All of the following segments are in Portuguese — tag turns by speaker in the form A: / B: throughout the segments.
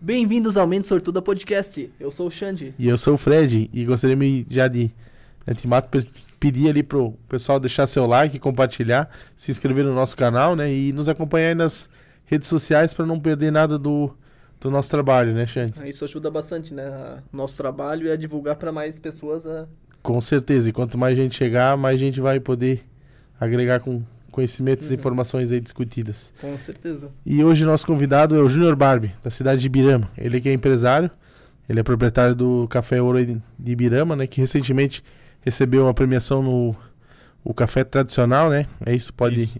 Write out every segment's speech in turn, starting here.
A: Bem-vindos ao Mente Sortuda Podcast. Eu sou o Xande.
B: E eu sou o Fred e gostaria já de antemão pedir ali pro pessoal deixar seu like, compartilhar, se inscrever no nosso canal, né, e nos acompanhar aí nas redes sociais para não perder nada do, do nosso trabalho, né, Xande?
A: Isso ajuda bastante, né? Nosso trabalho é divulgar para mais pessoas a
B: Com certeza, e quanto mais gente chegar, mais gente vai poder agregar com conhecimentos e
A: Uhum.
B: informações aí discutidas.
A: Com certeza.
B: E hoje nosso convidado é o Júnior Barbie, da cidade de Ibirama. Ele que é empresário, ele é proprietário do Café Ouro de Ibirama, né? Que recentemente recebeu a premiação no o Café Tradicional, né? É isso, pode...
C: Isso.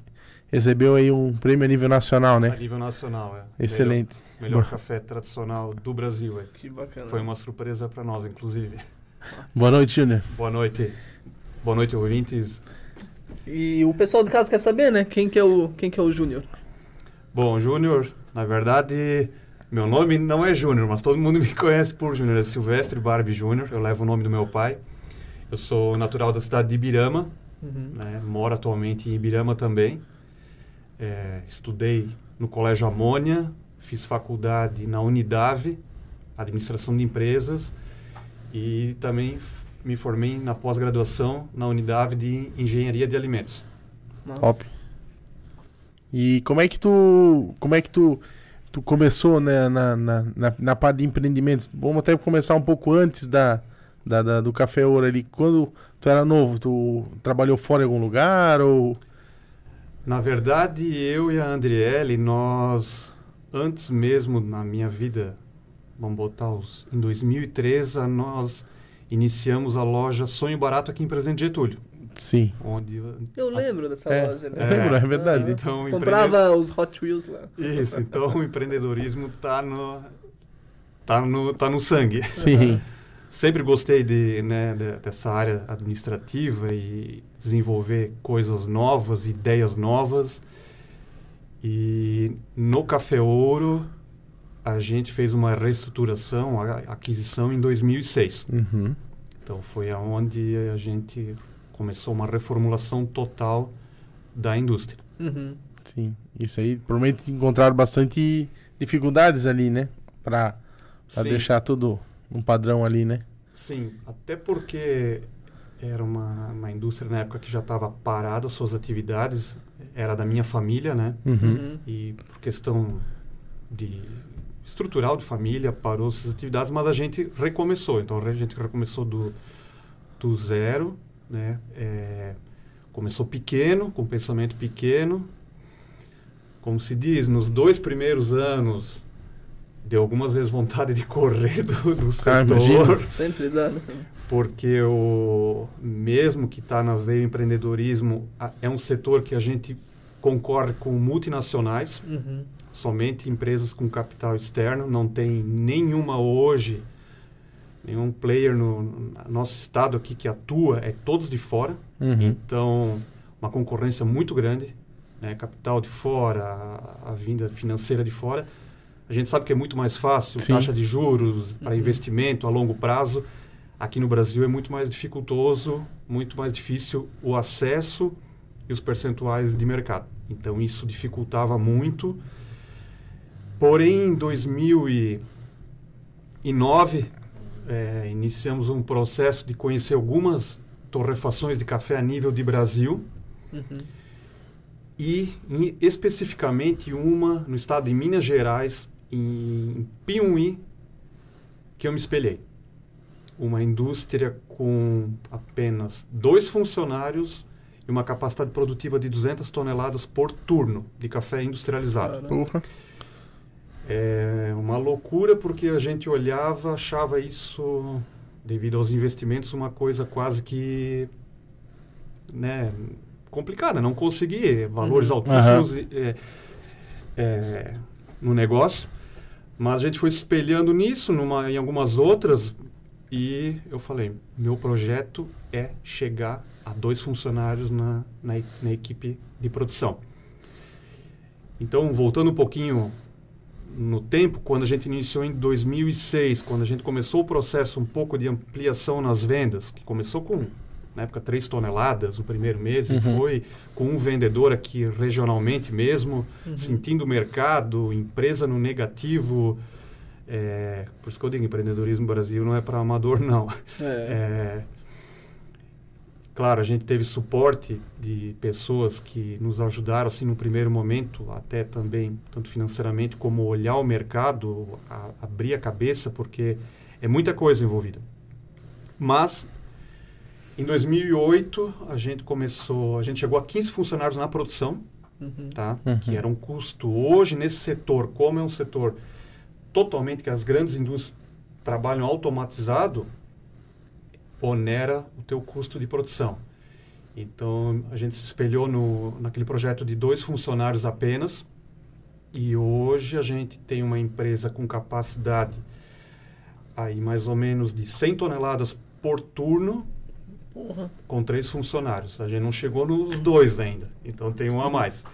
B: Recebeu aí um prêmio a nível nacional,
C: A
B: né?
C: nível nacional, é.
B: Excelente.
C: Melhor, melhor café tradicional do Brasil, é.
A: Que bacana.
C: Foi uma surpresa para nós, inclusive.
B: Boa noite, Júnior.
C: Boa noite. Boa noite, ouvintes.
A: E o pessoal de casa quer saber, né? Quem que é o, quem que é o Júnior?
C: Bom, Júnior, na verdade, meu nome não é Júnior, mas todo mundo me conhece por Júnior. É Silvestre Barbie Júnior, eu levo o nome do meu pai. Eu sou natural da cidade de Ibirama,
A: Uhum.
C: né? moro atualmente em Ibirama também. É, estudei no Colégio Amônia, fiz faculdade na Unidave, Administração de Empresas, e também me formei na pós-graduação na Unidave de Engenharia de Alimentos.
A: Nossa.
B: Top. E como é que tu, como é que tu, tu começou né, na, na, na, na parte de empreendimentos? Vamos até começar um pouco antes da, da, da- do Café Ouro ali. Quando tu era novo, tu trabalhou fora em algum lugar ou...
C: Na verdade, eu e a Andriele, nós, antes mesmo na minha vida, vamos botar os, em 2013, a nós iniciamos a loja Sonho Barato aqui em Presidente Getúlio,
B: Sim.
C: onde
A: Eu lembro dessa
B: É,
A: loja, né?
B: eu lembro, é verdade.
C: Então,
A: Comprava os Hot Wheels lá.
C: Isso, então o empreendedorismo tá no tá no tá no sangue.
B: Sim.
C: Sempre gostei de, né, de- dessa área administrativa e desenvolver coisas novas, ideias novas. E no Café Ouro a gente fez uma reestruturação, a aquisição em 2006.
B: Uhum.
C: Então foi aonde a gente começou uma reformulação total da indústria.
A: Uhum.
B: Sim. Isso aí, provavelmente encontraram bastante dificuldades ali, né?
C: Sim.
B: deixar tudo um padrão ali, né?
C: Sim, até porque era uma, uma indústria na época que já estava parada suas atividades, era da minha família, né?
B: Uhum.
A: Uhum.
C: E por questão de estrutural de família parou suas atividades, mas a gente recomeçou. Então a gente recomeçou do, do zero, né? É, começou pequeno, com pensamento pequeno. Como se diz, nos dois primeiros anos deu algumas vezes vontade de correr do, do
B: Ah,
C: setor
B: imagino.
A: Sempre dá, né?
C: porque o mesmo que está na veia empreendedorismo a- é um setor que a gente concorre com multinacionais
A: Uhum.
C: Somente empresas com capital externo não tem nenhuma hoje nenhum player no, no nosso estado aqui que atua é todos de fora
B: Uhum.
C: então uma concorrência muito grande né? capital de fora a, a vinda financeira de fora a gente sabe que é muito mais fácil
B: Sim.
C: taxa de juros para
A: Uhum.
C: investimento a longo prazo aqui no Brasil é muito mais dificultoso muito mais difícil o acesso e os percentuais de mercado então isso dificultava muito porém em 2009 eh, iniciamos um processo de conhecer algumas torrefações de café a nível de Brasil
A: Uhum.
C: e em- especificamente uma no estado de Minas Gerais, em Piumhi, que eu me espelhei. Uma indústria com apenas dois funcionários e uma capacidade produtiva de 200 toneladas por turno de café industrializado.
A: Caramba.
B: Porra.
C: É uma loucura porque a gente olhava, achava isso, devido aos investimentos, uma coisa quase que né, complicada. Não conseguir valores
A: Uhum.
C: altíssimos é, é, no negócio. Mas a gente foi se espelhando nisso, numa, em algumas outras, e eu falei, meu projeto é chegar a dois funcionários na, na, na equipe de produção. Então, voltando um pouquinho no tempo, quando a gente iniciou em 2006, quando a gente começou o processo um pouco de ampliação nas vendas, que começou com, na época, 3 toneladas no primeiro mês, e
B: Uhum.
C: foi com um vendedor aqui regionalmente mesmo,
A: Uhum.
C: sentindo o mercado, empresa no negativo, É, por isso que eu digo, empreendedorismo no Brasil não é para amador, não.
A: É.
C: É, claro, a gente teve suporte de pessoas que nos ajudaram, assim, no primeiro momento, até também, tanto financeiramente, como olhar o mercado, a, abrir a cabeça, porque é muita coisa envolvida. Mas, em 2008, a gente começou, a gente chegou a 15 funcionários na produção,
A: Uhum.
C: tá?
B: Uhum.
C: Que era um custo. Hoje, nesse setor, como é um setor totalmente que as grandes indústrias trabalham automatizado, onera o teu custo de produção. Então, a gente se espelhou no, naquele projeto de dois funcionários apenas. E hoje a gente tem uma empresa com capacidade aí mais ou menos de 100 toneladas por turno
A: Porra.
C: com três funcionários. A gente não chegou nos dois ainda, então tem um a mais.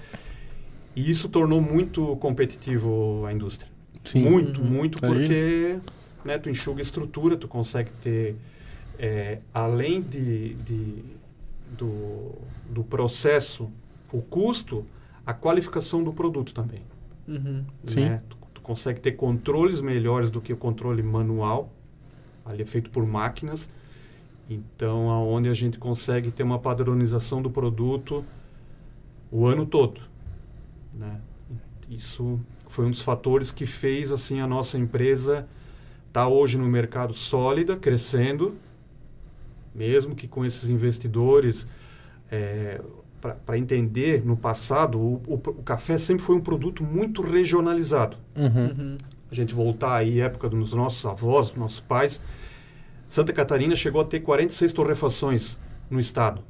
C: E isso tornou muito competitivo a indústria.
B: Sim.
C: Muito,
A: Uhum.
C: muito, porque né, tu enxuga a estrutura, tu consegue ter, é, além de, de- do, do processo, o custo, a qualificação do produto também.
A: Uhum.
B: Sim.
C: né? Tu, tu consegue ter controles melhores do que o controle manual, ali é feito por máquinas. Então, aonde a gente consegue ter uma padronização do produto o ano todo, né? Isso foi um dos fatores que fez assim a nossa empresa estar hoje no mercado sólida, crescendo, mesmo que com esses investidores para entender no passado o, o, o café sempre foi um produto muito regionalizado.
B: Uhum.
A: Uhum.
C: A gente voltar aí à época dos nossos avós, dos nossos pais, Santa Catarina chegou a ter 46 torrefações no estado.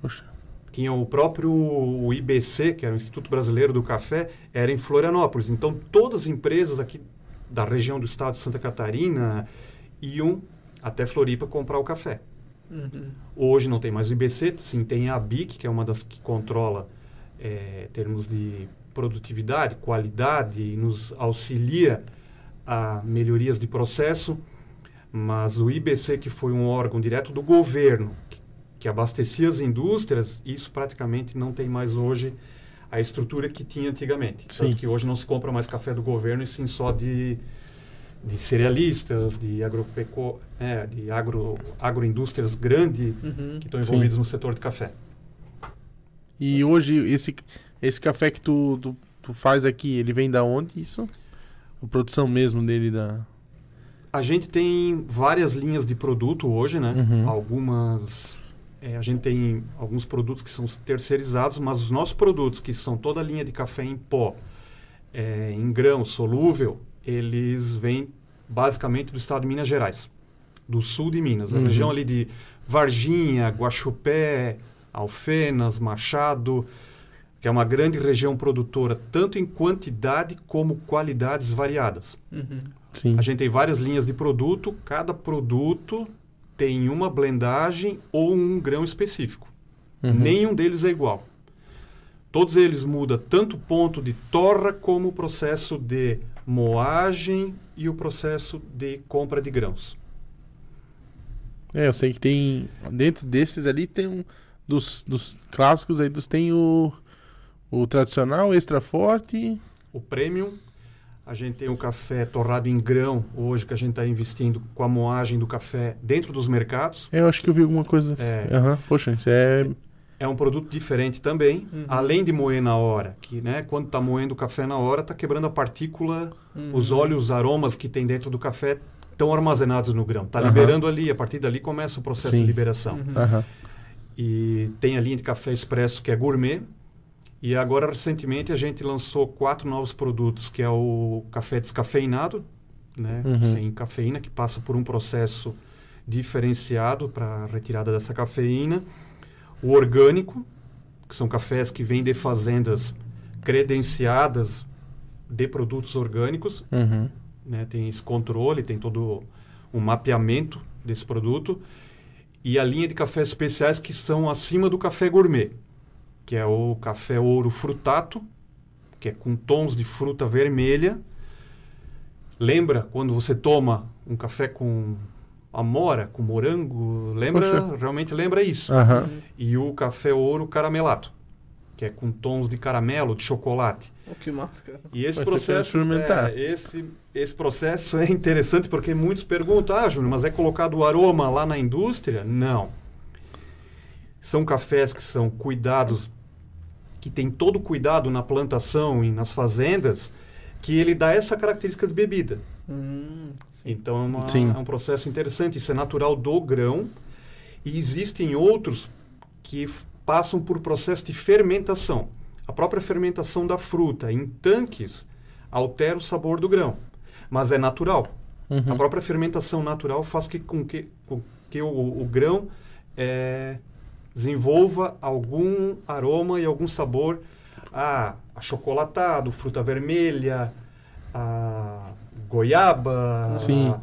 B: Poxa.
C: Tinha o próprio o IBC, que era o Instituto Brasileiro do Café, era em Florianópolis. Então, todas as empresas aqui da região do estado de Santa Catarina iam até Floripa comprar o café.
A: Uhum.
C: Hoje não tem mais o IBC, sim, tem a BIC, que é uma das que controla eh, termos de produtividade, qualidade, e nos auxilia a melhorias de processo. Mas o IBC, que foi um órgão direto do governo, que, que abastecia as indústrias, isso praticamente não tem mais hoje a estrutura que tinha antigamente.
B: Sim.
C: Tanto que hoje não se compra mais café do governo, e sim só de, de cerealistas, de, agropeco, é, de agro, agroindústrias grandes
A: Uhum.
C: que estão envolvidos no setor de café.
B: E hoje, esse, esse café que tu, tu, tu faz aqui, ele vem da onde isso? A produção mesmo dele da...
C: A gente tem várias linhas de produto hoje, né?
B: Uhum.
C: Algumas. é, a gente tem alguns produtos que são terceirizados, mas os nossos produtos, que são toda a linha de café em pó, é, em grão, solúvel, eles vêm basicamente do estado de Minas Gerais, do sul de Minas. A
B: Uhum.
C: região ali de Varginha, Guaxupé, Alfenas, Machado, que é uma grande região produtora, tanto em quantidade como qualidades variadas.
A: Uhum.
B: Sim.
C: A gente tem várias linhas de produto, cada produto tem uma blendagem ou um grão específico.
B: Uhum.
C: Nenhum deles é igual. Todos eles mudam tanto o ponto de torra como o processo de moagem e o processo de compra de grãos.
B: É, eu sei que tem... Dentro desses ali tem um... Dos, dos clássicos aí, dos, tem o... O tradicional, extra forte...
C: O premium, a gente tem o café torrado em grão hoje que a gente está investindo com a moagem do café dentro dos mercados.
B: Eu acho que eu vi alguma coisa...
C: É.
B: Aham, Poxa, isso é...
C: É um produto diferente também,
A: Uhum.
C: além de moer na hora, que né, quando está moendo o café na hora, está quebrando a partícula,
A: Uhum.
C: os óleos, os aromas que tem dentro do café estão armazenados no grão. Está
B: Aham.
C: liberando ali, a partir dali começa o processo
B: Sim.
C: de liberação.
A: Uhum.
C: E tem a linha de café expresso que é gourmet. E agora, recentemente, a gente lançou quatro novos produtos, que é o café descafeinado, né,
B: Uhum.
C: sem cafeína, que passa por um processo diferenciado para retirada dessa cafeína. O orgânico, que são cafés que vêm de fazendas credenciadas de produtos orgânicos,
B: Uhum.
C: né, tem esse controle, tem todo um mapeamento desse produto. E a linha de cafés especiais que são acima do café gourmet, que é o café ouro frutato, que é com tons de fruta vermelha. Lembra quando você toma um café com amora, com morango? Lembra?
B: Poxa.
C: Realmente lembra isso.
B: Aham.
C: E o café ouro caramelado. que é com tons de caramelo, de chocolate.
A: Oh, que massa, cara.
C: E esse
B: quer
C: processo,
B: experimentar.
C: é, esse, esse processo é interessante porque muitos perguntam, ah, Júnior, mas é colocado o aroma lá na indústria? Não. São cafés que são cuidados, que tem todo o cuidado na plantação e nas fazendas, que ele dá essa característica de bebida.
A: Hum.
C: Então é, uma-
B: Sim.
C: é um processo interessante, isso é natural do grão. E existem outros que passam por processo de fermentação. A própria fermentação da fruta em tanques altera o sabor do grão, mas é natural.
B: Uhum.
C: A própria fermentação natural faz que, com que, com que o, o grão eh, desenvolva algum aroma e algum sabor a achocolatado, fruta vermelha, a goiaba,
B: Sim.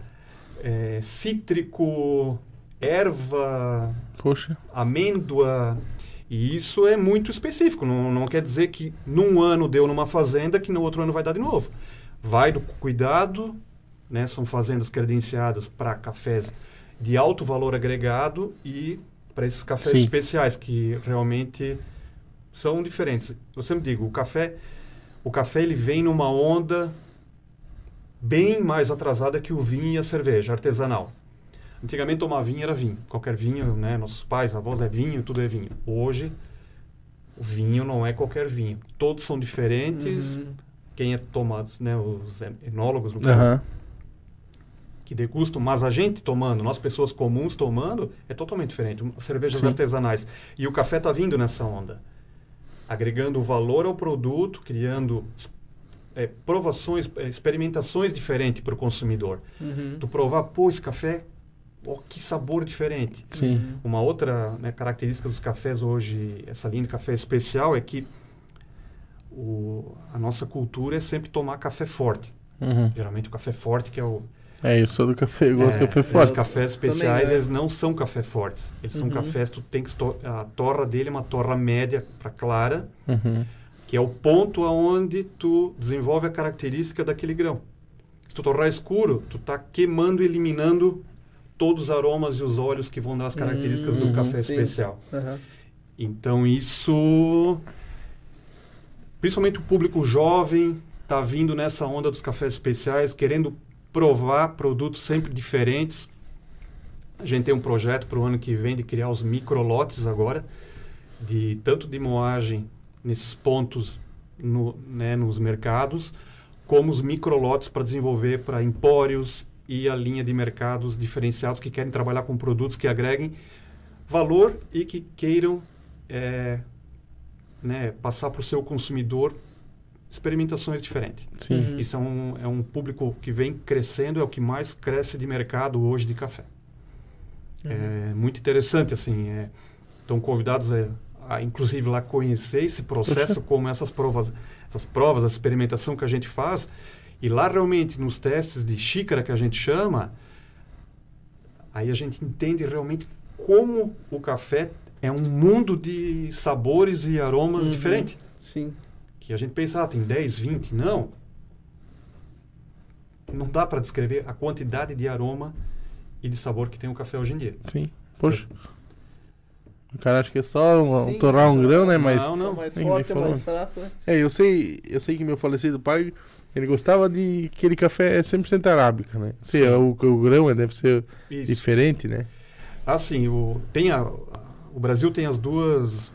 C: eh, cítrico, erva,
B: Poxa.
C: amêndoa. E isso é muito específico. Não, não quer dizer que num ano deu numa fazenda que no outro ano vai dar de novo. Vai do cuidado, né? São fazendas credenciadas para cafés de alto valor agregado e para esses cafés
B: Sim.
C: especiais que realmente são diferentes. Eu sempre digo, o café, o café ele vem numa onda bem mais atrasada que o vinho e a cerveja artesanal. Antigamente tomar vinho era vinho. Qualquer vinho, né? Nossos pais, avós é vinho, tudo é vinho. Hoje, o vinho não é qualquer vinho. Todos são diferentes.
A: Uhum.
C: Quem é tomado, né? Os enólogos, no caso,
B: Aham.
C: que degustam. Mas a gente tomando, nós pessoas comuns tomando, é totalmente diferente. Cervejas
B: Sim.
C: artesanais. E o café está vindo nessa onda. Agregando valor ao produto, criando é, provações, é, experimentações diferentes para o consumidor.
A: Uhum.
C: Tu provar, pô, esse café, ó, que sabor diferente.
B: Sim.
C: Uma outra né, característica dos cafés hoje, essa linha de café especial, é que o, a nossa cultura é sempre tomar café forte.
B: Uhum.
C: Geralmente o café forte que é o...
B: É, eu sou do café, eu gosto de
C: é,
B: café
C: Os
B: forte.
C: cafés
A: Também,
C: especiais,
A: né?
C: eles não são café fortes. Eles são
A: Uhum.
C: cafés, tu tem que... A torra dele é uma torra média para clara,
B: Uhum.
C: Que é o ponto aonde tu desenvolve a característica daquele grão. Se tu torrar escuro, tu tá queimando e eliminando todos os aromas e os óleos que vão dar as características
B: Uhum,
C: do café
A: sim.
C: especial.
A: Aham.
C: Então isso, principalmente o público jovem, está vindo nessa onda dos cafés especiais, querendo provar produtos sempre diferentes. A gente tem um projeto para o ano que vem de criar os microlotes agora, de tanto de moagem nesses pontos no, né, nos mercados, como os microlotes para desenvolver para empórios e a linha de mercados diferenciados que querem trabalhar com produtos que agreguem valor e que queiram é, né, passar para o seu consumidor experimentações diferentes.
B: Sim.
A: Uhum.
C: Isso é um, é um público que vem crescendo, é o que mais cresce de mercado hoje de café. É muito interessante, assim. É, estão convidados a, a, inclusive, lá conhecer esse processo, como essas provas, essas provas, a experimentação que a gente faz. E lá, realmente, nos testes de xícara que a gente chama, aí a gente entende realmente como o café é um mundo de sabores e aromas
A: Uhum.
C: diferentes.
A: Sim.
C: Que a gente pensa, ah, tem 10, 20. Não. Não dá para descrever a quantidade de aroma e de sabor que tem o café hoje em dia.
B: Sim. Poxa. O cara acha que é só um,
A: Sim,
B: torrar um grão, né? Mas.
C: Não, não.
A: É mais forte, é mais fraco, né?
B: É, eu sei, eu sei que meu falecido pai, ele gostava de aquele café 100% arábica, né? Sei, o, o grão é, deve ser
C: Isso.
B: diferente, né?
C: Assim, o, tem a, o Brasil tem as duas,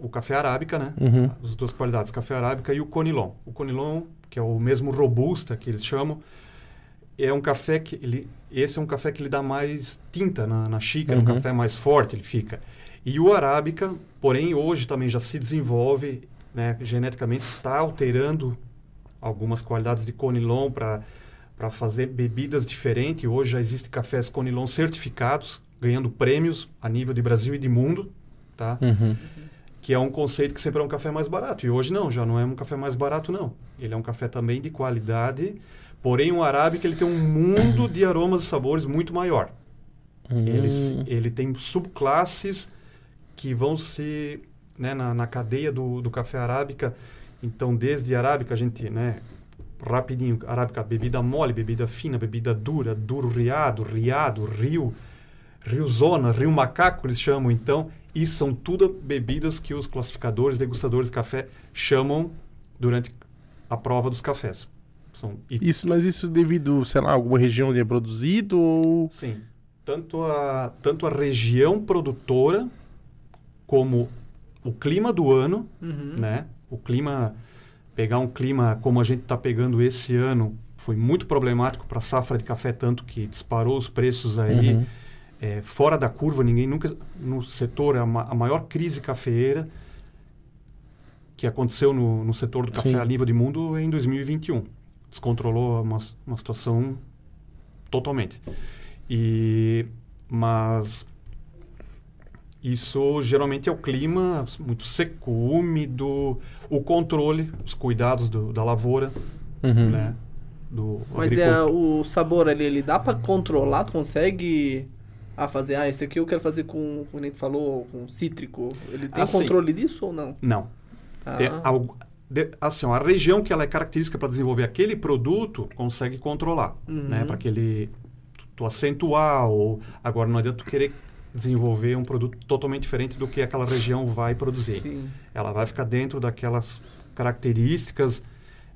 C: o café arábica, né?
B: Uhum.
C: As duas qualidades, café arábica e o conilon. O conilon, que é o mesmo robusta que eles chamam, é um café que ele, esse é um café que ele dá mais tinta na, na xícara, um
B: Uhum.
C: café mais forte ele fica. E o arábica, porém hoje também já se desenvolve, né, geneticamente está alterando algumas qualidades de conilon para para fazer bebidas diferentes. Hoje já existem cafés conilon certificados, ganhando prêmios a nível de Brasil e de mundo, tá?
B: Uhum.
C: que é um conceito que sempre é um café mais barato. E hoje não, já não é um café mais barato, não. Ele é um café também de qualidade, porém o arábica ele tem um mundo de aromas e sabores muito maior. Ele, se-
B: Hum.
C: ele tem subclasses que vão se né, na, na cadeia do, do café arábica. Então, desde arábica, a gente, né, rapidinho, arábica, bebida mole, bebida fina, bebida dura, duro riado, riado, rio, Rio Zona, Rio Macaco, eles chamam então, e são tudo bebidas que os classificadores, degustadores de café chamam durante a prova dos cafés. São,
B: Isso, mas isso devido, sei lá, alguma região onde é produzido ou...
C: sim, tanto a, tanto a região produtora como o clima do ano,
A: Uhum.
C: né? O clima, pegar um clima como a gente está pegando esse ano, foi muito problemático para a safra de café, tanto que disparou os preços aí
B: Uhum.
C: é, fora da curva. Ninguém nunca no setor a, ma- a maior crise cafeeira que aconteceu no, no setor do café
B: Sim.
C: a nível de mundo é em 2021. Descontrolou uma, uma situação totalmente. E mas isso geralmente é o clima muito seco, úmido, o controle, os cuidados do- da lavoura,
B: Uhum.
C: né? Do
A: Mas é o sabor ali, ele dá pra controlar? Tu consegue ah, fazer, ah, esse aqui eu quero fazer com, como tu falou, com cítrico. Ele tem
C: Ah, sim.
A: controle disso ou não?
C: Não.
A: Ah,
C: Tem algo- de- assim, a região que ela é característica para desenvolver aquele produto consegue controlar,
A: Uhum.
C: né? Para que ele tu acentuar ou agora não adianta tu querer desenvolver um produto totalmente diferente do que aquela região vai produzir.
A: Sim.
C: Ela vai ficar dentro daquelas características,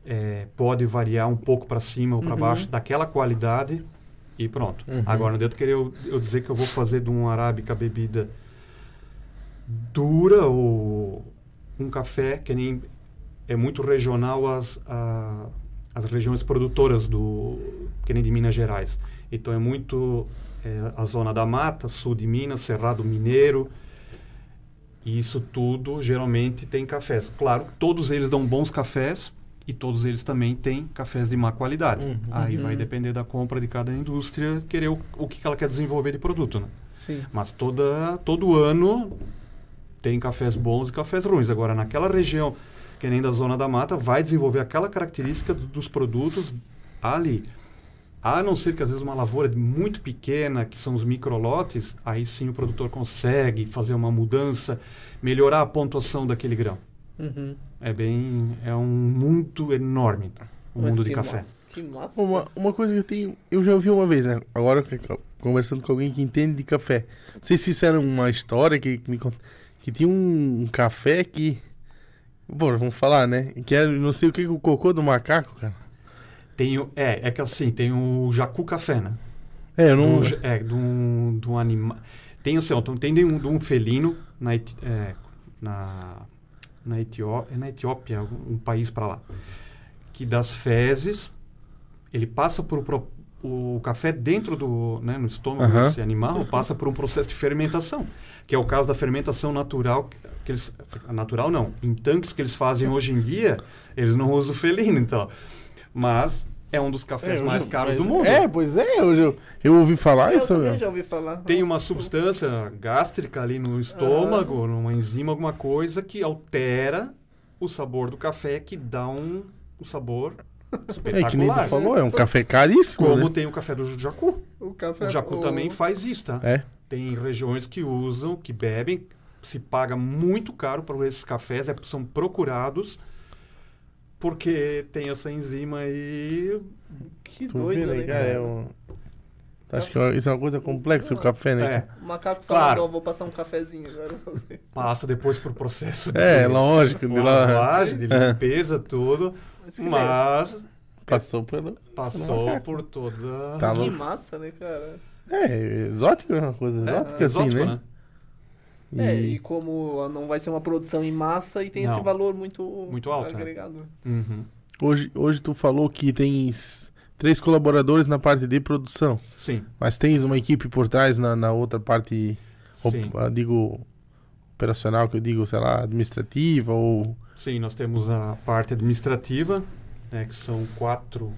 C: é, pode variar um pouco para cima ou para
A: Uhum.
C: baixo daquela qualidade e pronto.
B: Uhum.
C: Agora não adianta querer eu, eu dizer que eu vou fazer de um arábica bebida dura ou um café que nem é muito regional as, a- as regiões produtoras do que nem de Minas Gerais. Então é muito é, a zona da mata, sul de Minas, Cerrado Mineiro. E isso tudo geralmente tem cafés. Claro, todos eles dão bons cafés e todos eles também têm cafés de má qualidade.
B: Uhum.
C: Aí vai
A: Uhum.
C: depender da compra de cada indústria querer o, o que ela quer desenvolver de produto, né?
A: Sim.
C: Mas toda, todo ano tem cafés bons e cafés ruins. Agora, naquela região, que nem da Zona da Mata, vai desenvolver aquela característica do- dos produtos ali. A não ser que, às vezes, uma lavoura muito pequena, que são os microlotes, aí sim o produtor consegue fazer uma mudança, melhorar a pontuação daquele grão.
A: Uhum.
C: É bem... é um mundo enorme, tá? o
A: Mas
C: mundo de
A: que
C: café.
A: ma- Que massa.
B: Uma, uma coisa que eu tenho, eu já ouvi uma vez, né? Agora conversando com alguém que entende de café. Não sei se isso era uma história que me que tinha um, um café que Bom, vamos falar, né? Que era não sei o que o cocô do macaco, cara.
C: Tem o, é, é que assim, tem o jacu café, né?
B: É, eu não.
C: do, é, de um, de um animal. Tem assim, ó, tem de um, de um felino na, é, na, na, Etió é na Etiópia, um, país para lá, que das fezes ele passa por pro- o café dentro do né, no estômago
B: Aham.
C: desse animal passa por um processo de fermentação, que é o caso da fermentação natural que- eles natural não, em tanques que eles fazem hoje em dia, eles não usam felino, então, mas é um dos cafés
B: É,
C: mais
B: eu-
C: caros
B: mas-
C: do mundo.
B: É, pois é, eu, eu, eu ouvi falar
A: eu
B: isso.
A: também
B: meu.
A: já ouvi falar.
C: Tem uma substância gástrica ali no estômago, numa enzima, alguma coisa que altera o sabor do café, que dá um, um sabor
B: É que nem tu
C: espetacular.
B: falou, é um café caríssimo.
C: Como
B: né?
C: tem o café do jacu.
A: O café
C: O jacu
A: o-
C: também faz isso, tá?
B: É.
C: Tem regiões que usam, que bebem, se paga muito caro para esses cafés, é- são procurados porque tem essa enzima aí.
A: Que
B: Tu
A: doido,
B: né,
A: né,
B: cara? É um... Acho que isso é uma coisa complexa, o café, né?
C: É?
A: O macaco
C: Claro.
A: falando, ó, vou passar um cafezinho agora. pra você.
C: passa depois por processo de
B: É, lógico. de
C: lavagem, de limpeza, tudo.
A: Mas
B: passou pelo.
C: passou por toda.
B: Tá
A: Que massa, né, cara?
B: É, exótico é uma coisa exótica, assim,
C: exótico,
B: né?
A: É, e como não vai ser uma produção em massa e tem esse
C: Não.
A: valor muito,
C: Muito alto, é.
A: agregado.
C: Uhum.
B: Hoje, hoje tu falou que tens três colaboradores na parte de produção,
C: Sim,
B: mas tens uma equipe por trás na, na outra parte, op-
C: sim.
B: ah, digo, operacional, que eu digo, sei lá, administrativa ou...
C: Sim, nós temos a parte administrativa, né, que são quatro,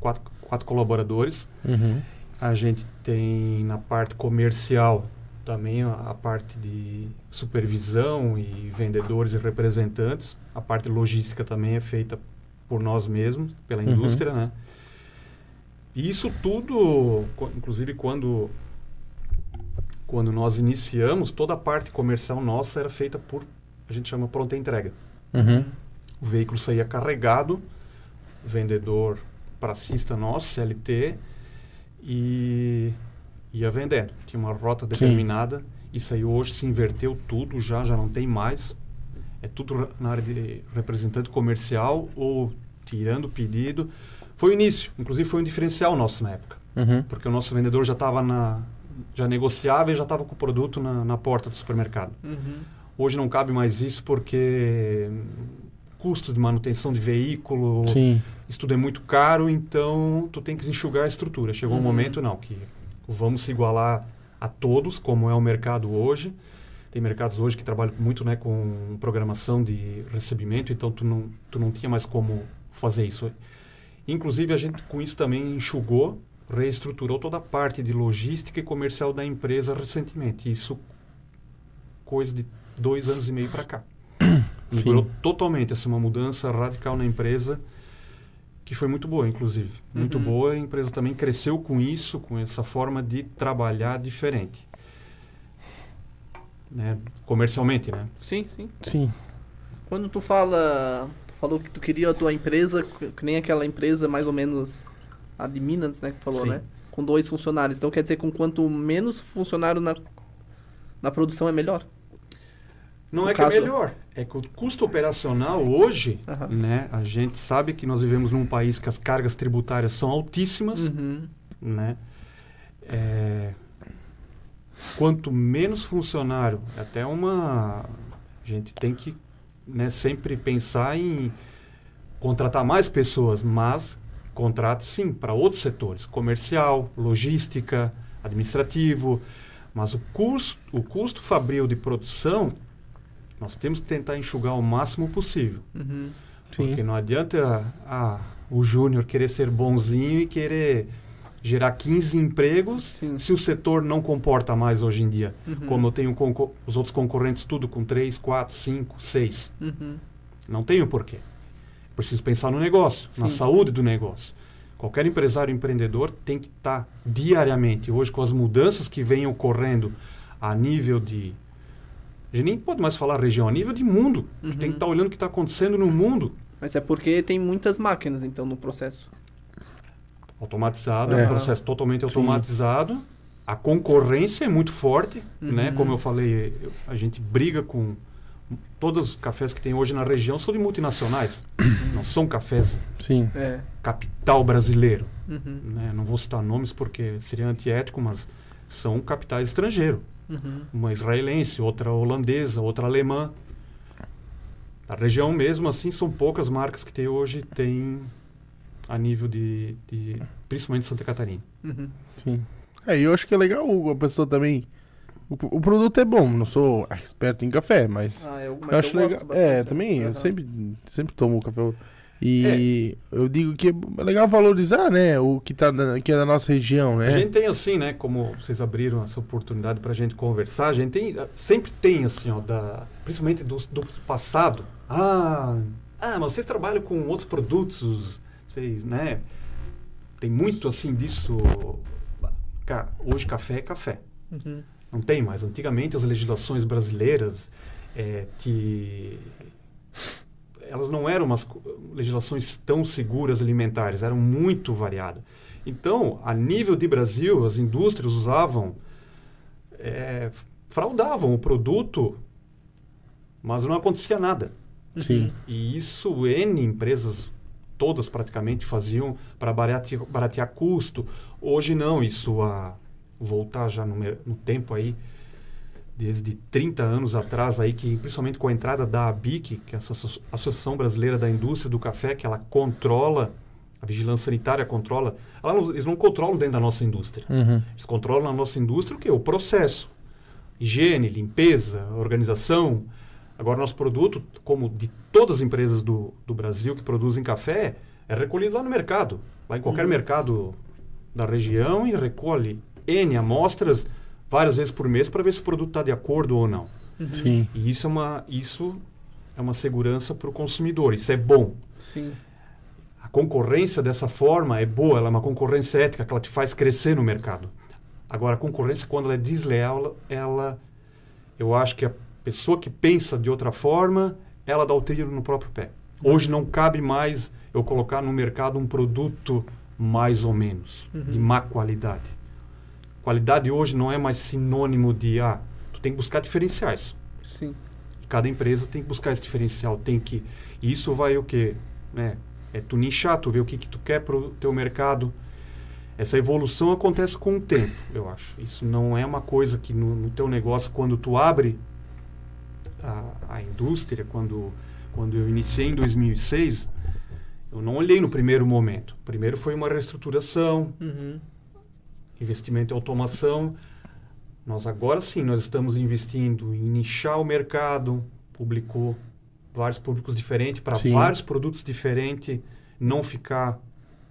C: quatro, quatro colaboradores.
B: Uhum.
C: A gente tem na parte comercial também a, parte de supervisão e vendedores e representantes. A parte logística também é feita por nós mesmos, pela
B: Uhum.
C: indústria, né? E isso tudo, inclusive quando quando nós iniciamos, toda a parte comercial nossa era feita por a gente chama pronta entrega.
B: Uhum.
C: O veículo saía carregado, vendedor pracista nosso, CLT, e, ia vendendo. Tinha uma rota determinada. Isso aí hoje se inverteu tudo, já, já não tem mais. É tudo na área de representante comercial ou tirando o pedido. Foi o início, inclusive foi um diferencial nosso na época.
B: Uhum.
C: Porque o nosso vendedor já estava na. já negociava e já estava com o produto na, na porta do supermercado.
A: Uhum.
C: Hoje não cabe mais isso porque custos de manutenção de veículo,
B: Sim.
C: isso tudo é muito caro, então tu tem que enxugar a estrutura. Chegou um
A: Uhum.
C: momento não que vamos se igualar a todos, como é o mercado hoje. Tem mercados hoje que trabalham muito né, com programação de recebimento, então tu não, tu não tinha mais como fazer isso. Inclusive a gente com isso também enxugou, reestruturou toda a parte de logística e comercial da empresa recentemente. Isso coisa de dois anos e meio para cá. Migrou totalmente, assim, uma mudança radical na empresa que foi muito boa, inclusive. Muito
A: Uhum.
C: boa. A empresa também cresceu com isso, com essa forma de trabalhar diferente. Né? Comercialmente, né?
A: Sim, sim.
B: Sim.
A: Quando tu fala, tu falou que tu queria a tua empresa, que nem aquela empresa mais ou menos a de Minas, né, que tu falou,
C: Sim.
A: né? Com dois funcionários. Então quer dizer com quanto menos funcionário na, na produção é melhor.
C: Não
A: No
C: é
A: caso-
C: que é melhor, é que o custo operacional hoje,
A: Aham.
C: né? A gente sabe que nós vivemos num país que as cargas tributárias são altíssimas,
A: Uhum.
C: né? É, quanto menos funcionário, é até uma a gente tem que né, sempre pensar em contratar mais pessoas, mas contrate sim para outros setores, comercial, logística, administrativo, mas o custo, o custo fabril de produção nós temos que tentar enxugar o máximo possível.
A: Uhum.
B: Sim.
C: Porque não adianta ah, o júnior querer ser bonzinho e querer gerar 15 empregos
A: Sim.
C: se o setor não comporta mais hoje em dia.
A: Uhum.
C: Como eu tenho os outros concorrentes tudo com 3, 4, 5, 6.
A: Uhum.
C: Não tenho porquê. Preciso pensar no negócio, na
A: Sim.
C: saúde do negócio. Qualquer empresário empreendedor tem que estar diariamente, hoje com as mudanças que vêm ocorrendo a nível de. A gente nem pode mais falar região, a nível de mundo. Tu
A: Uhum.
C: tem que estar olhando o que está acontecendo no mundo.
A: Mas é porque tem muitas máquinas, então, no processo.
C: automatizado, é
B: É.
C: um processo totalmente
B: Sim.
C: automatizado. A concorrência é muito forte,
A: Uhum.
C: né? Como eu falei, eu- a gente briga com todos os cafés que tem hoje na região são de multinacionais, não são cafés
B: Sim.
A: É.
C: capital brasileiro,
A: Uhum.
C: né? Não vou citar nomes porque seria antiético, mas são capitais estrangeiros.
A: Uhum.
C: Uma israelense, outra holandesa, outra alemã. A região mesmo assim são poucas marcas que tem hoje tem a nível de, de principalmente Santa Catarina.
A: Uhum.
B: Sim. É, eu acho que é legal a pessoa também. O, o produto é bom, não sou experto em café, mas,
A: Ah, eu, mas
B: eu acho
A: gosto
B: legal.
A: bastante,
B: É, também, eu
A: Aham.
B: sempre, sempre tomo café. E eu digo que é legal valorizar, né, o que, tá na, que é da nossa região, né?
C: A gente tem assim, né? Como vocês abriram essa oportunidade para a gente conversar, a gente tem, ah, sempre tem assim, ó, da, principalmente do, do passado. Ah, ah, mas vocês trabalham com outros produtos, vocês, né? Tem muito assim disso. Cara, hoje café é café.
A: Uhum.
C: Não tem mais. Antigamente as legislações brasileiras eh, te- elas não eram umas legislações tão seguras alimentares, eram muito variadas. Então, a nível de Brasil, as indústrias usavam, eh, fraudavam o produto, mas não acontecia nada.
B: Sim.
C: E isso N empresas, todas praticamente, faziam para baratear, baratear custo. Hoje não, isso a voltar já no, no tempo aí, desde 30 anos atrás aí, que principalmente com a entrada da ABIC, que é asso- Associação Brasileira da Indústria do Café, que ela controla, a vigilância sanitária controla, ela eles não controlam dentro da nossa indústria.
B: Uhum.
C: Eles controlam na nossa indústria o quê? O processo. Higiene, limpeza, organização. Agora, nosso produto, como de todas as empresas do, do Brasil que produzem café, é recolhido lá no mercado. Vai em qualquer
A: Uhum.
C: mercado da região e recolhe N amostras várias vezes por mês para ver se o produto está de acordo ou não.
A: Uhum.
B: Sim.
C: E isso é uma, isso é uma segurança para o consumidor. Isso é bom.
A: Sim.
C: A concorrência dessa forma é boa, ela é uma concorrência ética que ela te faz crescer no mercado. Agora, a concorrência, quando ela é desleal, ela, eu acho que a pessoa que pensa de outra forma, ela dá o tiro no próprio pé. Hoje não cabe mais eu colocar no mercado um produto mais ou menos, de má qualidade. Qualidade hoje não é mais sinônimo de ah, tu tem que buscar diferenciais.
A: Sim.
C: Cada empresa tem que buscar esse diferencial, tem que e isso vai o quê? Né? É tu nichar, tu ver o que, que tu quer para o teu mercado. Essa evolução acontece com o tempo, eu acho. Isso não é uma coisa que no, no teu negócio, quando tu abre a, a indústria, quando, quando eu iniciei em 2006, eu não olhei no primeiro momento. Primeiro foi uma reestruturação,
A: Uhum.
C: Investimento em automação. Nós agora sim, nós estamos investindo em nichar o mercado, publicou vários públicos diferentes para vários produtos diferentes, não ficar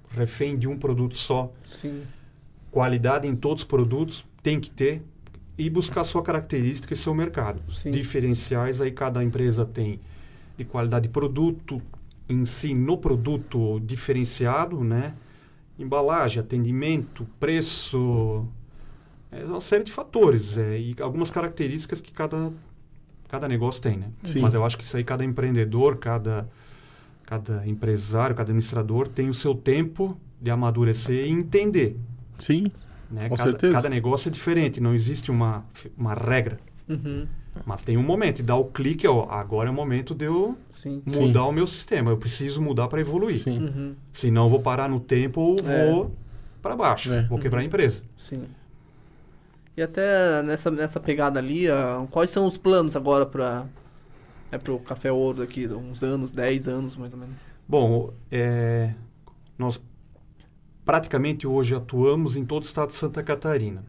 C: refém de um produto só.
A: Sim.
C: Qualidade em todos os produtos tem que ter e buscar sua característica e seu mercado.
A: Sim.
C: Diferenciais aí cada empresa tem de qualidade de produto em si no produto diferenciado, né? Embalagem, atendimento, preço, é uma série de fatores é, e algumas características que cada cada negócio tem, né?
B: Sim.
C: Mas eu acho que isso aí cada empreendedor, cada cada empresário, cada administrador tem o seu tempo de amadurecer e entender.
B: Sim,
C: Né?
B: Com
C: cada,
B: certeza.
C: cada negócio é diferente, não existe uma, uma regra.
A: Uhum.
C: Mas tem um momento, e dar o clique, ó, agora é o momento de eu
A: Sim.
B: Sim.
C: mudar o meu sistema. Eu preciso mudar para evoluir.
B: sim.
A: Uhum.
C: Senão eu vou parar no tempo ou
A: É.
C: vou para baixo.
B: É.
C: Vou quebrar a empresa.
A: Sim. E até nessa, nessa pegada ali, ah, quais são os planos agora para é pro Café Ouro daqui, uns anos, 10 anos mais ou menos?
C: Bom, é, nós praticamente hoje atuamos em todo o estado de Santa Catarina.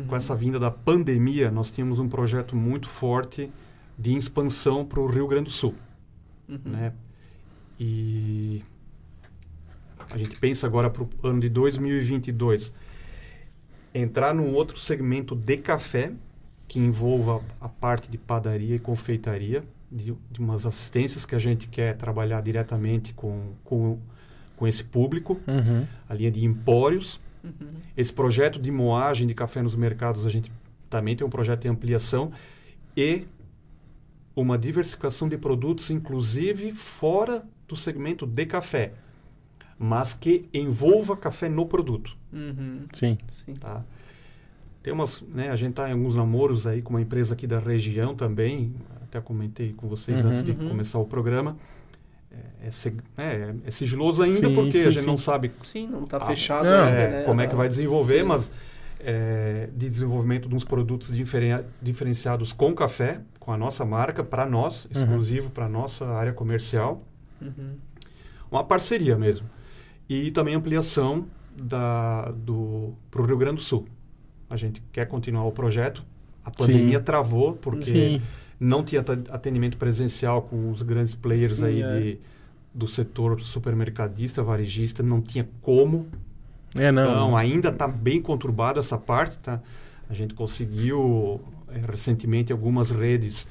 A: Uhum.
C: Com essa vinda da pandemia, nós tínhamos um projeto muito forte de expansão para o Rio Grande do Sul.
A: Uhum.
C: né? E a gente pensa agora para o ano de 2022 entrar num outro segmento de café que envolva a parte de padaria e confeitaria, de, de umas assistências que a gente quer trabalhar diretamente com, com, com esse público,
B: Uhum.
C: a linha de empórios.
A: Uhum.
C: Esse projeto de moagem de café nos mercados, a gente também tem um projeto de ampliação e uma diversificação de produtos, inclusive fora do segmento de café, mas que envolva café no produto.
A: Uhum.
B: Sim.
A: Sim.
C: Tá? Tem umas, né, a gente está em alguns namoros aí com uma empresa aqui da região também, até comentei com vocês
B: Uhum.
C: antes de
A: Uhum.
C: começar o programa. É, é, seg- é, é sigiloso ainda
B: Sim,
C: porque
B: sim,
C: a gente
B: sim.
C: não sabe
A: Sim, não tá
C: Ah,
A: fechado
B: não,
A: ainda,
C: é,
A: né?
C: como é que vai desenvolver,
A: Sim.
C: mas é, de desenvolvimento de uns produtos diferen- diferenciados com café, com a nossa marca, para nós,
B: Uhum.
C: exclusivo para nossa área comercial.
A: Uhum.
C: Uma parceria mesmo. E também ampliação da, do, para o Rio Grande do Sul. A gente quer continuar o projeto. A pandemia
B: Sim.
C: travou porque
B: Sim.
C: Não tinha atendimento presencial com os grandes players
A: Sim,
C: aí
A: é.
C: de, do setor supermercadista, varejista, não tinha como
B: É, não.
C: então, ainda está bem conturbado essa parte, tá? A gente conseguiu eh, recentemente algumas redes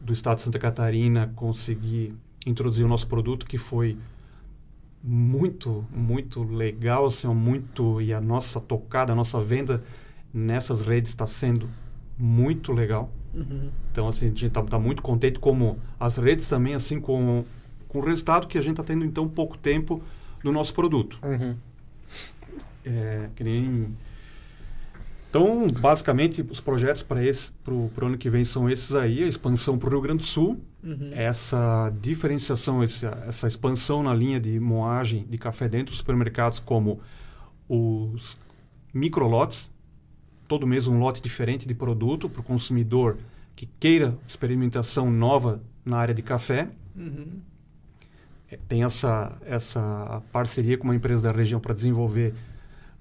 C: do estado de Santa Catarina conseguir introduzir o nosso produto que foi muito, muito legal, assim, muito e a nossa tocada, a nossa venda nessas redes está sendo muito legal.
A: Uhum.
C: Então, assim, a gente está muito contente como as redes também, assim, com, com o resultado que a gente está tendo em tão pouco tempo do nosso produto.
B: Uhum.
C: É, que nem... Então, basicamente, os projetos para esse para o ano que vem são esses aí, a expansão para o Rio Grande do Sul,
A: Uhum.
C: essa diferenciação, essa, essa expansão na linha de moagem de café dentro dos supermercados, como os microlotes, todo mês um lote diferente de produto para o consumidor que queira experimentação nova na área de café.
A: Uhum.
C: Tem essa, essa parceria com uma empresa da região para desenvolver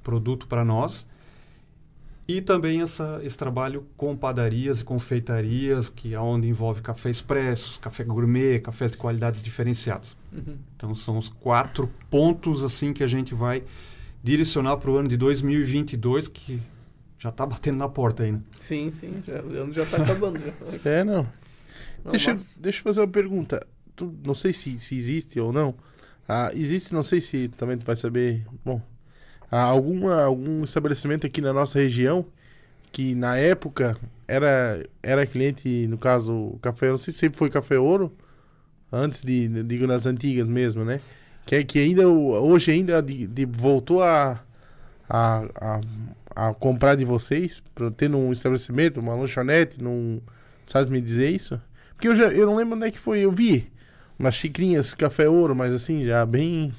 C: produto para nós. E também essa, esse trabalho com padarias e confeitarias, que é onde envolve café expressos, café gourmet, cafés de qualidades diferenciadas.
A: Uhum.
C: Então são os quatro pontos assim que a gente vai direcionar para o ano de 2022, que já está batendo na porta aí, né?
A: Sim, sim, já, já tá acabando. Já.
B: É, não.
A: Não,
B: deixa,
A: mas-
B: deixa eu fazer uma pergunta. Tu, não sei se, se existe ou não. Ah, existe, não sei se também tu vai saber. Bom, há alguma, algum estabelecimento aqui na nossa região que na época era, era cliente, no caso, o café, não sei se sempre foi café ouro, antes de, digo nas antigas mesmo, né? Que, é- que ainda, hoje ainda de, de- voltou a, a, a, a comprar de vocês, pra ter num estabelecimento, uma lanchonete, num. Sabe me dizer isso? Porque eu, já, eu não lembro onde é que foi. Eu vi umas xicrinhas café ouro, mas assim, já bem.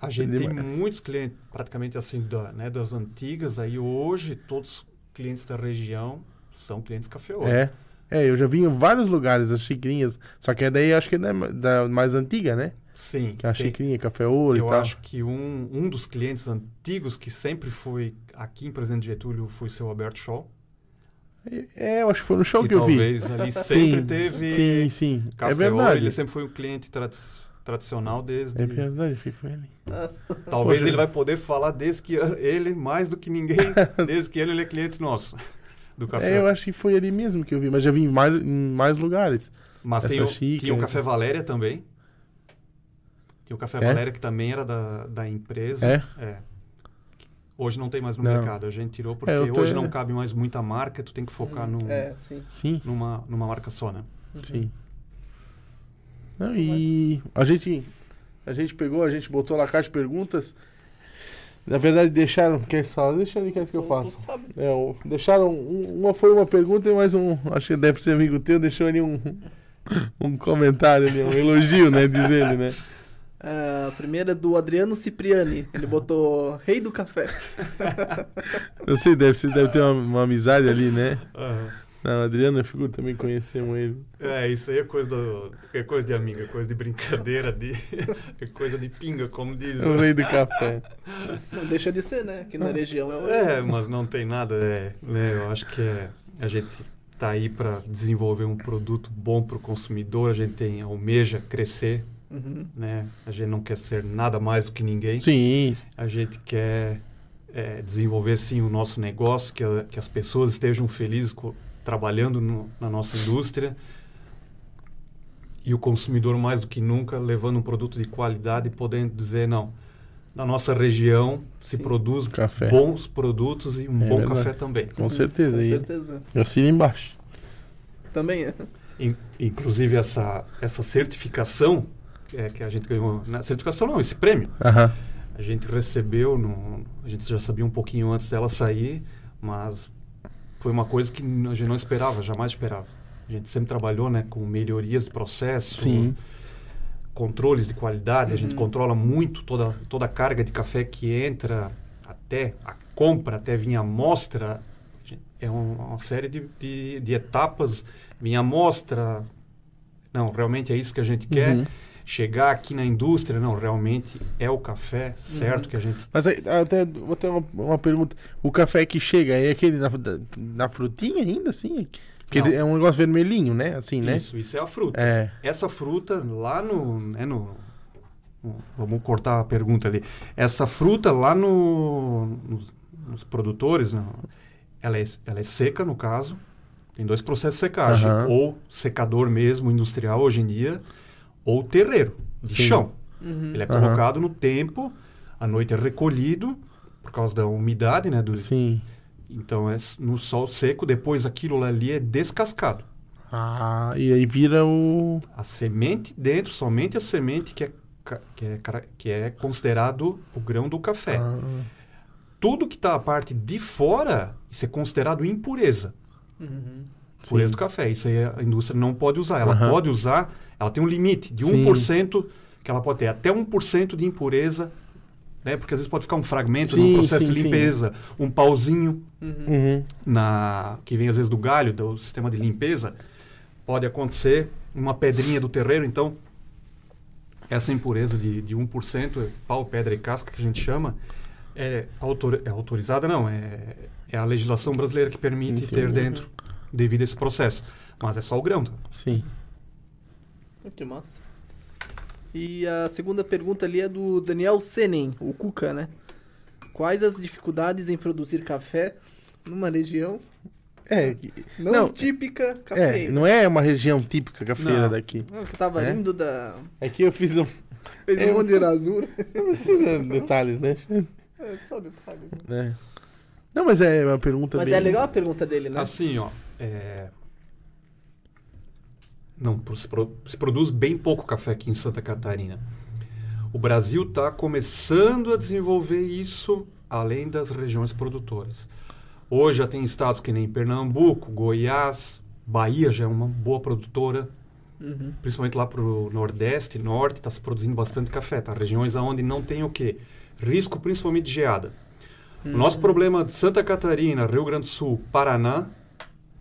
C: A gente tem muitos clientes, praticamente assim, da, né, das antigas. Aí hoje, todos os clientes da região são clientes café ouro.
B: É. É, eu já vi em vários lugares as xicrinhas. Só que daí acho que é da, da mais antiga, né?
C: Sim.
B: Que é a
C: tem-
B: xicrinha, café ouro
C: Eu
B: e tal.
C: acho que um, um dos clientes antigos que sempre foi aqui em Presidente Getúlio foi o seu Alberto Shaw.
B: É, eu acho que foi no show
C: que,
B: que, eu vi.
C: talvez ali sempre
B: sim,
C: teve
B: Sim, sim.
C: café
B: é
C: ouro.
B: verdade.
C: Ele sempre foi um cliente tradi- tradicional desde...
B: É verdade, foi ali.
C: Talvez
B: Poxa.
C: ele vai poder falar desde que ele, mais do que ninguém, desde que ele, ele é cliente nosso do café.
B: É, eu acho que foi ali mesmo que eu vi, mas já vi em mais, em mais lugares.
C: Mas tem
B: essa
C: o,
B: xícara.
C: tinha o Café Valéria também. O Café
B: É?
C: Valéria que também era da, da empresa.
B: É?
C: Hoje não tem mais no
B: Não.
C: mercado. A gente tirou porque
B: É, tô-
C: hoje não cabe mais muita marca. Tu tem que focar num,
A: É, sim.
B: Sim,
C: numa, numa marca só, né?
B: sim. Não, e a gente, a gente pegou, a gente botou lá a caixa de perguntas. Na verdade, deixaram. Quer falar? Deixa ali, quer que eu faço.
A: Não sabe.
B: É, o- deixaram. um- uma foi uma pergunta e mais um. Acho que deve ser amigo teu, deixou ali um. Um comentário ali, um elogio, né? Diz ele, né?
A: Ah, a primeira é do Adriano Cipriani. Ele botou Rei do Café.
B: Eu sei, deve, ser, deve ter uma, uma amizade ali, né? Não, Adriano é figura, também conhecemos ele.
C: É, isso aí é coisa, do, é coisa de amiga, é coisa de brincadeira, de, é coisa de pinga, como diz.
B: É o rei do café.
A: Não deixa de ser, né? Aqui na região é o.
C: É, mas não tem nada, é, né? Eu acho que é, a gente tá aí para desenvolver um produto bom para o consumidor, a gente tem almeja crescer,
A: Uhum.
C: né? A gente não quer ser nada mais do que ninguém.
B: Sim,
C: A gente quer é, desenvolver sim o nosso negócio, que, a- que as pessoas estejam felizes co- trabalhando no- na nossa indústria e o consumidor mais do que nunca levando um produto de qualidade e podendo dizer não. Na nossa região se
A: Sim.
C: produz
B: Café.
C: bons produtos e um
B: É
C: bom
B: verdade.
C: café também.
B: com certeza.
A: Com
B: e
A: certeza.
B: Eu assino embaixo.
A: Também é.
C: In- inclusive essa essa certificação é, que a gente ganhou, na certificação não, esse prêmio
B: Aham.
C: A gente recebeu, no, a gente já sabia um pouquinho antes dela sair, mas foi uma coisa que a gente não esperava, jamais esperava. A gente sempre trabalhou né, com melhorias de processo,
B: Sim.
C: controles de qualidade, a gente
A: Uhum.
C: controla muito toda, toda a carga de café que entra, até a compra, até vir a amostra. É um- uma série de, de, de etapas, vir a amostra. Não, realmente é isso que a gente quer.
B: Uhum.
C: Chegar aqui na indústria, não, realmente é o café certo
A: Uhum.
C: que a gente
B: Mas aí, até vou ter uma, uma pergunta. O café que chega é aquele na, da- na frutinha ainda, assim? Porque
C: Não.
B: é um negócio vermelhinho, né? Assim, né?
C: Isso, isso é a fruta.
B: É.
C: Essa fruta lá no, né, no, Vamos cortar a pergunta ali. Essa fruta lá no, nos, nos produtores, não, ela, é, ela é seca, no caso. Tem dois processos de secagem.
B: Aham.
C: Ou secador mesmo, industrial hoje em dia, ou terreiro, de
B: Sim.
C: chão.
A: Uhum.
C: Ele é colocado no tempo, à noite é recolhido, por causa da umidade, né? Do,
B: Sim.
C: então é no sol seco, depois aquilo ali é descascado.
B: Ah, e aí vira o.
C: A semente dentro, somente a semente que é, que é, que é considerado o grão do café.
B: Ah,
C: Tudo que está a parte de fora, isso é considerado impureza.
A: Uhum.
C: Pureza
B: sim.
C: do café. Isso aí a indústria não pode usar. Ela
B: Aham.
C: pode usar, ela tem um limite de
B: Sim.
C: 1% que ela pode ter. Até 1% de impureza, né? Porque às vezes pode ficar um fragmento
B: Sim,
C: no processo
B: sim,
C: de
B: sim.
C: limpeza, um pauzinho
A: Uhum.
B: Uhum.
C: na que vem às vezes do galho, do sistema de limpeza, pode acontecer uma pedrinha do terreiro, então essa impureza de, de 1%, é pau, pedra e casca que a gente chama, é, autor, é autorizada não, é, é a legislação brasileira que permite ter dentro devido a esse processo. Mas é só o grão. tá?
B: Sim.
A: Que massa. E a segunda pergunta ali é do Daniel Senen, o Cuca, né? Quais as dificuldades em produzir café numa região
B: É,
A: não,
B: Não,
A: típica
B: é,
A: cafeeira?
B: não é uma região típica cafeira
C: Não.
B: daqui.
A: Não, que tava
B: É?
A: lindo da.
B: É que eu fiz um.
A: Fez
B: É,
A: um monte de rasura.
B: Não precisa de detalhes, né?
A: É só detalhes. né?
B: É. Não, mas é uma pergunta
A: Mas
B: bem...
A: é legal a pergunta dele, né?
C: Assim, ó, é, não se, pro- se produz bem pouco café aqui em Santa Catarina. O Brasil está começando a desenvolver isso além das regiões produtoras. Hoje já tem estados que nem Pernambuco, Goiás, Bahia já é uma boa produtora,
A: Uhum.
C: principalmente lá para o Nordeste, Norte, está se produzindo bastante café. Tá? Regiões onde não tem o quê? Risco principalmente de geada. O nosso problema de Santa Catarina, Rio Grande do Sul, Paraná,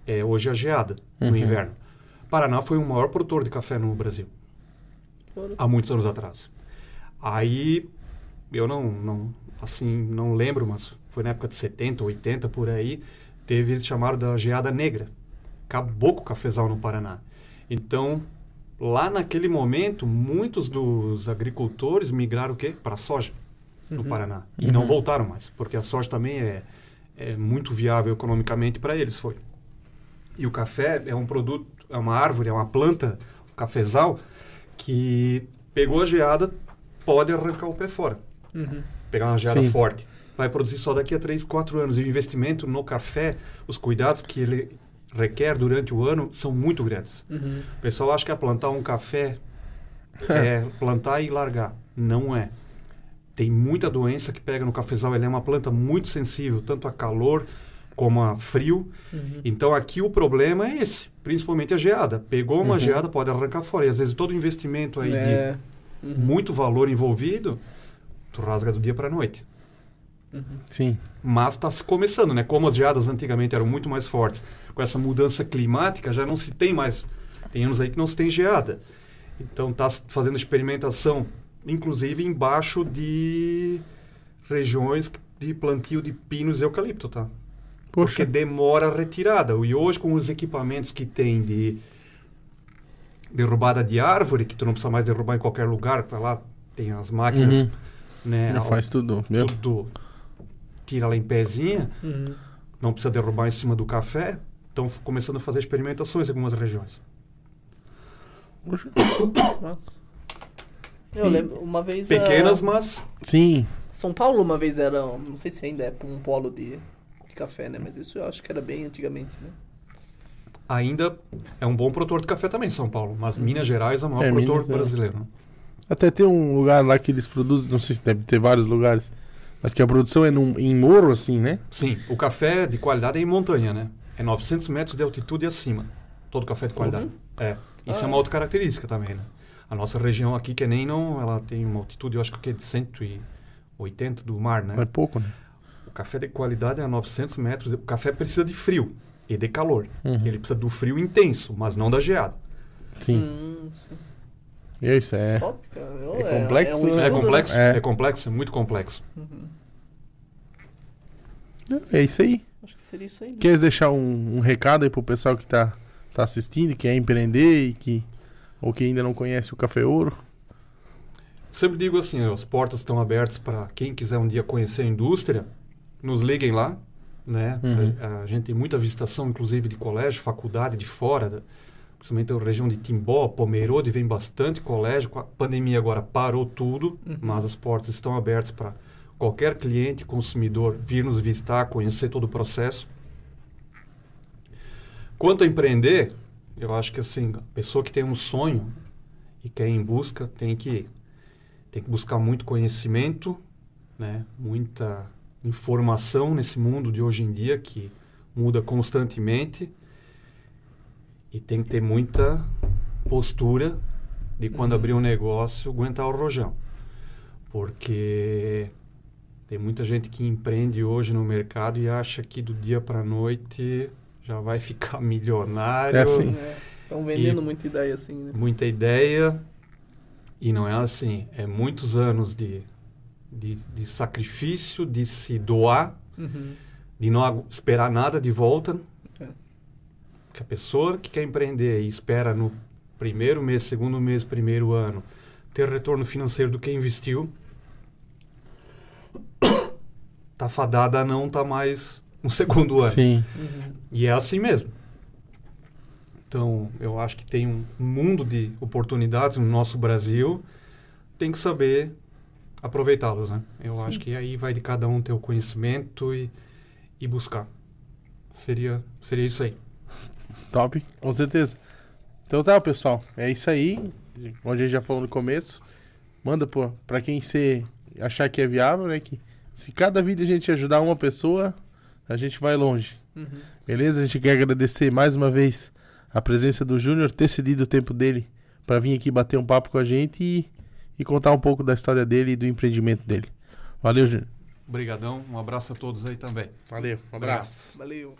C: é hoje a geada no
B: Uhum.
C: inverno. Paraná foi o maior produtor de café no Brasil, há muitos anos atrás. Aí, eu não, não, assim, não lembro, mas foi na época de 70, 80, por aí, teve eles chamaram da geada negra. Acabou com o cafezal no Paraná. Então, lá naquele momento, muitos dos agricultores migraram o quê? Para a soja no Paraná. E não voltaram mais, porque a soja também é, é muito viável economicamente para eles, foi. E o café é um produto, é uma árvore, é uma planta, o cafezal, que pegou a geada, pode arrancar o pé fora.
A: Uhum.
C: Pegar uma geada
B: Sim.
C: forte. Vai produzir só daqui a 3, 4 anos. E o investimento no café, os cuidados que ele requer durante o ano são muito grandes.
A: Uhum.
C: O pessoal acha que é plantar um café é plantar e largar. Não é. Tem muita doença que pega no cafezal. Ele é uma planta muito sensível, tanto a calor como a frio.
A: Uhum.
C: Então aqui o problema é esse, principalmente a geada. Pegou uma
B: Uhum.
C: geada, pode arrancar fora. E às vezes todo o investimento aí
A: É.
C: de
A: Uhum.
C: muito valor envolvido, tu rasga do dia para a noite.
B: Sim.
C: Mas está se começando, né? Como as geadas antigamente eram muito mais fortes, com essa mudança climática já não se tem mais. Tem anos aí que não se tem geada. Então está se fazendo experimentação, inclusive embaixo de regiões de plantio de pinos e eucalipto, tá?
B: Poxa.
C: Porque demora a retirada. E hoje com os equipamentos que tem de derrubada de árvore, que tu não precisa mais derrubar em qualquer lugar, para lá tem as máquinas,
B: Uhum.
C: né?
B: Já
C: ao-
B: faz tudo. Meu.
C: tudo tira lá em pezinha,
A: Uhum.
C: não precisa derrubar em cima do café. Estão começando a fazer experimentações em algumas regiões.
B: Poxa.
A: Nossa. Eu lembro, uma vez.
C: Pequenas,
A: ah,
C: mas
B: Sim.
A: São Paulo uma vez era. Não sei se ainda é um polo de café, né? Mas isso eu acho que era bem antigamente, né?
C: ainda é um bom produtor de café também, São Paulo. Mas Minas Gerais é o maior
B: É,
C: produtor
B: Minas é.
C: brasileiro. né?
B: Até tem um lugar lá que eles produzem, não sei se deve ter vários lugares, mas que a produção é num, em morro, assim, né?
C: Sim, o café de qualidade é em montanha, né? É 900 metros de altitude e acima. Todo café de qualidade. É. Isso
A: Ah,
C: é uma
A: é.
C: outra característica também, né? A nossa região aqui, que nem não, ela tem uma altitude, eu acho que é de 180 do mar, né?
B: É pouco, né?
C: O café de qualidade é a 900 metros. O café precisa de frio e de calor.
B: Uhum.
C: Ele precisa do frio intenso, mas não da geada.
B: Sim.
A: Hum, sim.
B: E é isso, é.
A: Top. Eu-
B: É complexo,
A: um
B: né?
C: É complexo?
B: É.
C: É. complexo, é muito complexo.
B: É isso aí.
A: Acho que seria isso aí. né?
B: Queres deixar um, um recado aí pro pessoal que tá, tá assistindo, que quer empreender e que. Ou que ainda não conhece o Café Ouro?
C: Sempre digo assim, as portas estão abertas para quem quiser um dia conhecer a indústria, nos liguem lá, né?
B: Uhum.
C: A, a gente tem muita visitação, inclusive de colégio, faculdade de fora, da, principalmente a região de Timbó, Pomerode, vem bastante colégio. Com a pandemia agora parou tudo, mas as portas estão abertas para qualquer cliente, consumidor vir nos visitar, conhecer todo o processo. Quanto a empreender, eu acho que assim, a pessoa que tem um sonho e quer ir em busca tem que tem que buscar muito conhecimento, né? Muita informação nesse mundo de hoje em dia que muda constantemente e tem que ter muita postura de quando abrir um negócio aguentar o rojão, porque tem muita gente que empreende hoje no mercado e acha que do dia para noite já vai ficar milionário.
B: É assim.
A: Estão vendendo
C: E-
A: muita ideia assim, né?
C: muita ideia e não é assim. É muitos anos de, de, de sacrifício, de se doar,
A: Uhum.
C: de não esperar nada de volta.
A: É.
C: Que a pessoa que quer empreender e espera no primeiro mês, segundo mês, primeiro ano, ter retorno financeiro do que investiu, tá fadada a não tá mais no segundo ano.
B: Sim.
A: Uhum.
C: E é assim mesmo. Então, eu acho que tem um mundo de oportunidades no nosso Brasil, tem que saber aproveitá-los, né? Eu
A: Sim.
C: acho que aí vai de cada um ter o conhecimento e, e buscar. Seria, seria isso aí.
B: Top, com certeza. Então tá, pessoal. É isso aí. Como a gente já falou no começo. Manda pô, pra quem você achar que é viável, né? Que Se cada vídeo a gente ajudar uma pessoa, a gente vai longe.
A: Uhum.
B: Beleza? A gente quer agradecer mais uma vez a presença do Júnior, ter cedido o tempo dele para vir aqui bater um papo com a gente e, e contar um pouco da história dele e do empreendimento dele. Valeu, Júnior.
C: Obrigadão, um abraço a todos aí também.
B: Valeu, um
C: abraço.
A: Valeu.